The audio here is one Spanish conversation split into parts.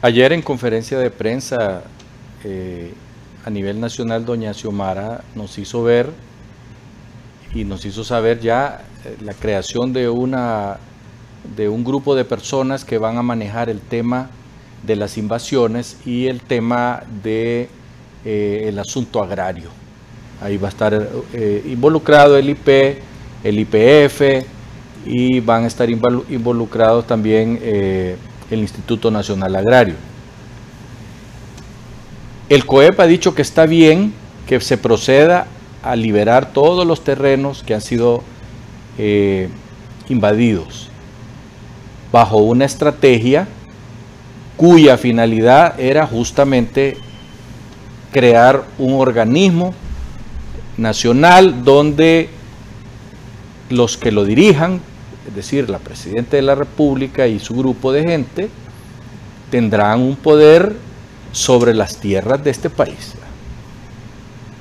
Ayer en conferencia de prensa eh, a nivel nacional, doña Xiomara nos hizo ver y nos hizo saber ya eh, la creación de, una, de un grupo de personas que van a manejar el tema de las invasiones y el tema de, el asunto agrario. Ahí va a estar involucrado el IP, el IPF y van a estar involucrados también el Instituto Nacional Agrario. El COEP ha dicho que está bien que se proceda a liberar todos los terrenos que han sido eh, invadidos bajo una estrategia cuya finalidad era justamente crear un organismo nacional donde los que lo dirijan es decir, la Presidenta de la República y su grupo de gente, tendrán un poder sobre las tierras de este país.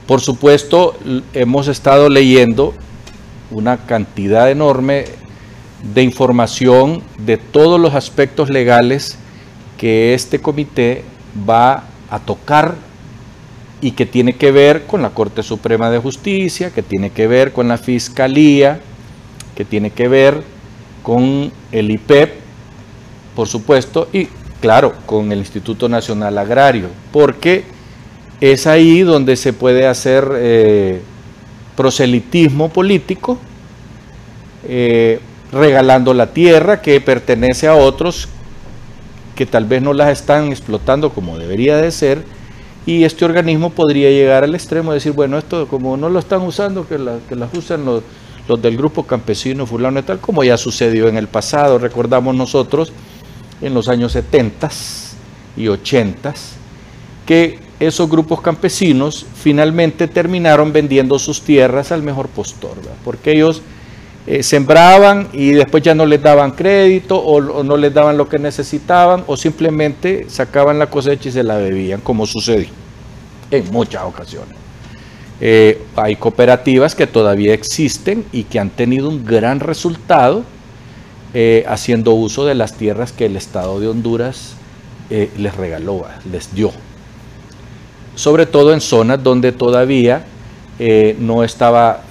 Por supuesto, hemos estado leyendo una cantidad enorme de información de todos los aspectos legales que este comité va a tocar y que tiene que ver con la Corte Suprema de Justicia, que tiene que ver con la Fiscalía, que tiene que ver con el IPEP, por supuesto, y claro, con el Instituto Nacional Agrario, porque es ahí donde se puede hacer eh, proselitismo político, eh, regalando la tierra que pertenece a otros que tal vez no las están explotando como debería de ser, y este organismo podría llegar al extremo de decir, bueno, esto como no lo están usando, que, que las usen los los del grupo campesino fulano y tal, como ya sucedió en el pasado, recordamos nosotros en los años 70 y 80 que esos grupos campesinos finalmente terminaron vendiendo sus tierras al mejor postor, porque ellos eh, sembraban y después ya no les daban crédito o, no les daban lo que necesitaban o simplemente sacaban la cosecha y se la bebían, como sucedió en muchas ocasiones. Eh, hay cooperativas que todavía existen y que han tenido un gran resultado eh, haciendo uso de las tierras que el Estado de Honduras eh, les regaló, les dio. Sobre todo en zonas donde todavía no estaba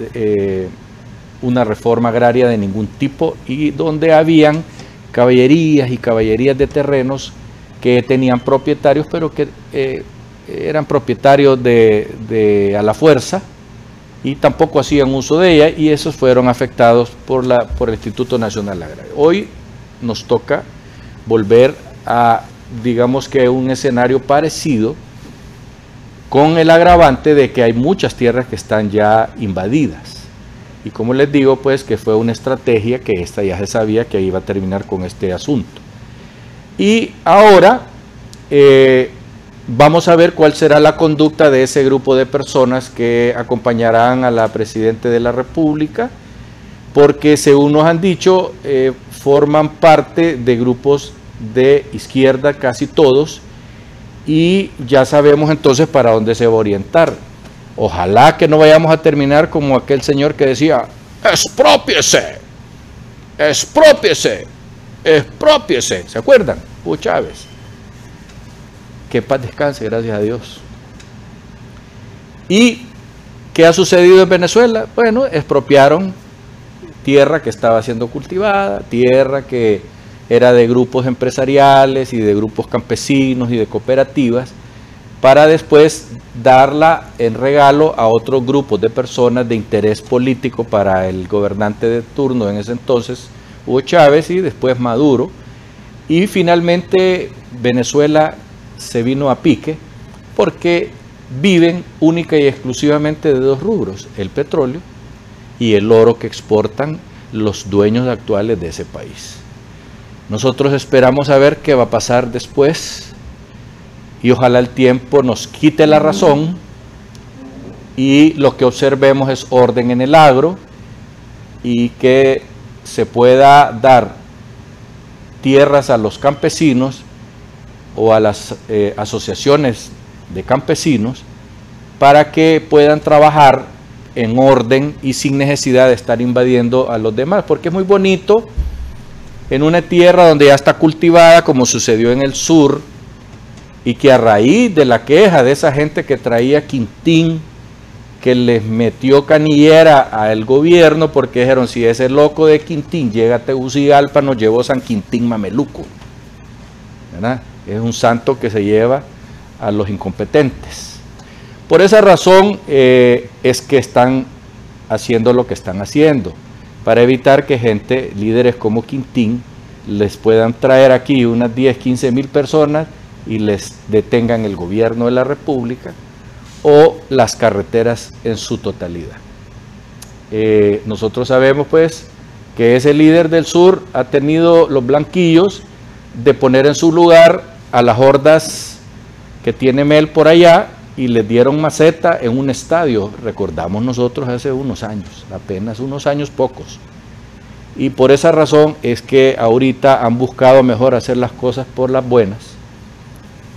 una reforma agraria de ningún tipo y donde habían caballerías y caballerías de terrenos que tenían propietarios, pero que eran propietarios de, a la fuerza y tampoco hacían uso de ella y esos fueron afectados por, la, por el Instituto Nacional Agrario. Hoy nos toca volver a, digamos que un escenario parecido con el agravante de que hay muchas tierras que están ya invadidas. Y como les digo, pues que fue una estrategia que esta ya se sabía que iba a terminar con este asunto. Y ahora eh, Vamos a ver cuál será la conducta de ese grupo de personas que acompañarán a la Presidenta de la República, porque según nos han dicho, eh, forman parte de grupos de izquierda, casi todos, y ya sabemos entonces para dónde se va a orientar. Ojalá que no vayamos a terminar como aquel señor que decía, expropiese, expropiese, expropiese, ¿se acuerdan? Hugo Chávez que paz descanse, gracias a Dios. ¿Y qué ha sucedido en Venezuela? Bueno, expropiaron tierra que estaba siendo cultivada, tierra que era de grupos empresariales y de grupos campesinos y de cooperativas, para después darla en regalo a otros grupos de personas de interés político para el gobernante de turno en ese entonces, Hugo Chávez y después Maduro. Y finalmente Venezuela se vino a pique porque viven única y exclusivamente de dos rubros, el petróleo y el oro que exportan los dueños actuales de ese país. Nosotros esperamos a ver qué va a pasar después y ojalá el tiempo nos quite la razón y lo que observemos es orden en el agro y que se pueda dar tierras a los campesinos o a las eh, asociaciones de campesinos para que puedan trabajar en orden y sin necesidad de estar invadiendo a los demás, porque es muy bonito en una tierra donde ya está cultivada, como sucedió en el sur, y que a raíz de la queja de esa gente que traía Quintín, que les metió canillera al gobierno porque dijeron, si ese loco de Quintín llega a Tegucigalpa, nos llevó San Quintín Mameluco. Es un santo que se lleva a los incompetentes. Por esa razón eh, es que están haciendo lo que están haciendo, para evitar que gente, líderes como Quintín, les puedan traer aquí unas 10, 15 mil personas y les detengan el gobierno de la República o las carreteras en su totalidad. Eh, nosotros sabemos pues que ese líder del sur ha tenido los blanquillos de poner en su lugar a las hordas que tiene Mel por allá y les dieron maceta en un estadio, recordamos nosotros hace unos años, apenas unos años pocos. Y por esa razón es que ahorita han buscado mejor hacer las cosas por las buenas,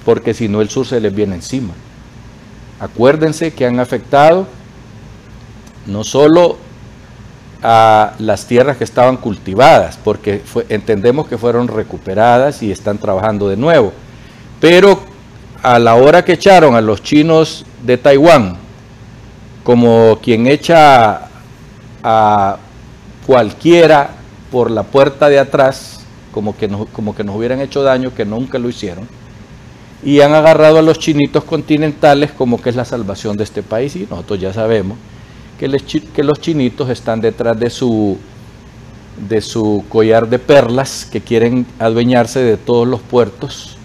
porque si no el sur se les viene encima. Acuérdense que han afectado no solo a las tierras que estaban cultivadas, porque entendemos que fueron recuperadas y están trabajando de nuevo, pero a la hora que echaron a los chinos de Taiwán, como quien echa a cualquiera por la puerta de atrás, como que, nos, como que nos hubieran hecho daño, que nunca lo hicieron, y han agarrado a los chinitos continentales como que es la salvación de este país, y nosotros ya sabemos que, los chinitos están detrás de su, de su collar de perlas, que quieren adueñarse de todos los puertos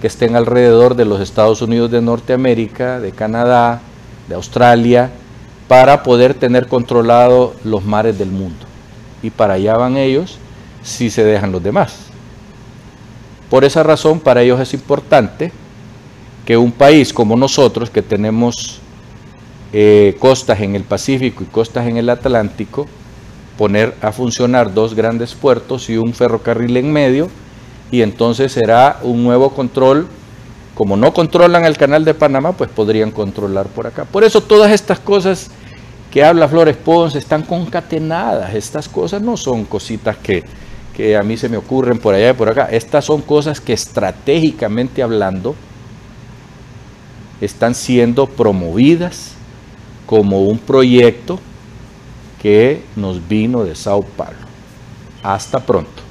que estén alrededor de los Estados Unidos de Norteamérica, de Canadá, de Australia, para poder tener controlado los mares del mundo. Y para allá van ellos si se dejan los demás. Por esa razón, para ellos es importante que un país como nosotros, que tenemos eh, costas en el Pacífico y costas en el Atlántico, poner a funcionar dos grandes puertos y un ferrocarril en medio, y entonces será un nuevo control. Como no controlan el canal de Panamá, pues podrían controlar por acá. Por eso todas estas cosas que habla Flores Pons están concatenadas. Estas cosas no son cositas que, que a mí se me ocurren por allá y por acá. Estas son cosas que estratégicamente hablando están siendo promovidas como un proyecto que nos vino de Sao Paulo. Hasta pronto.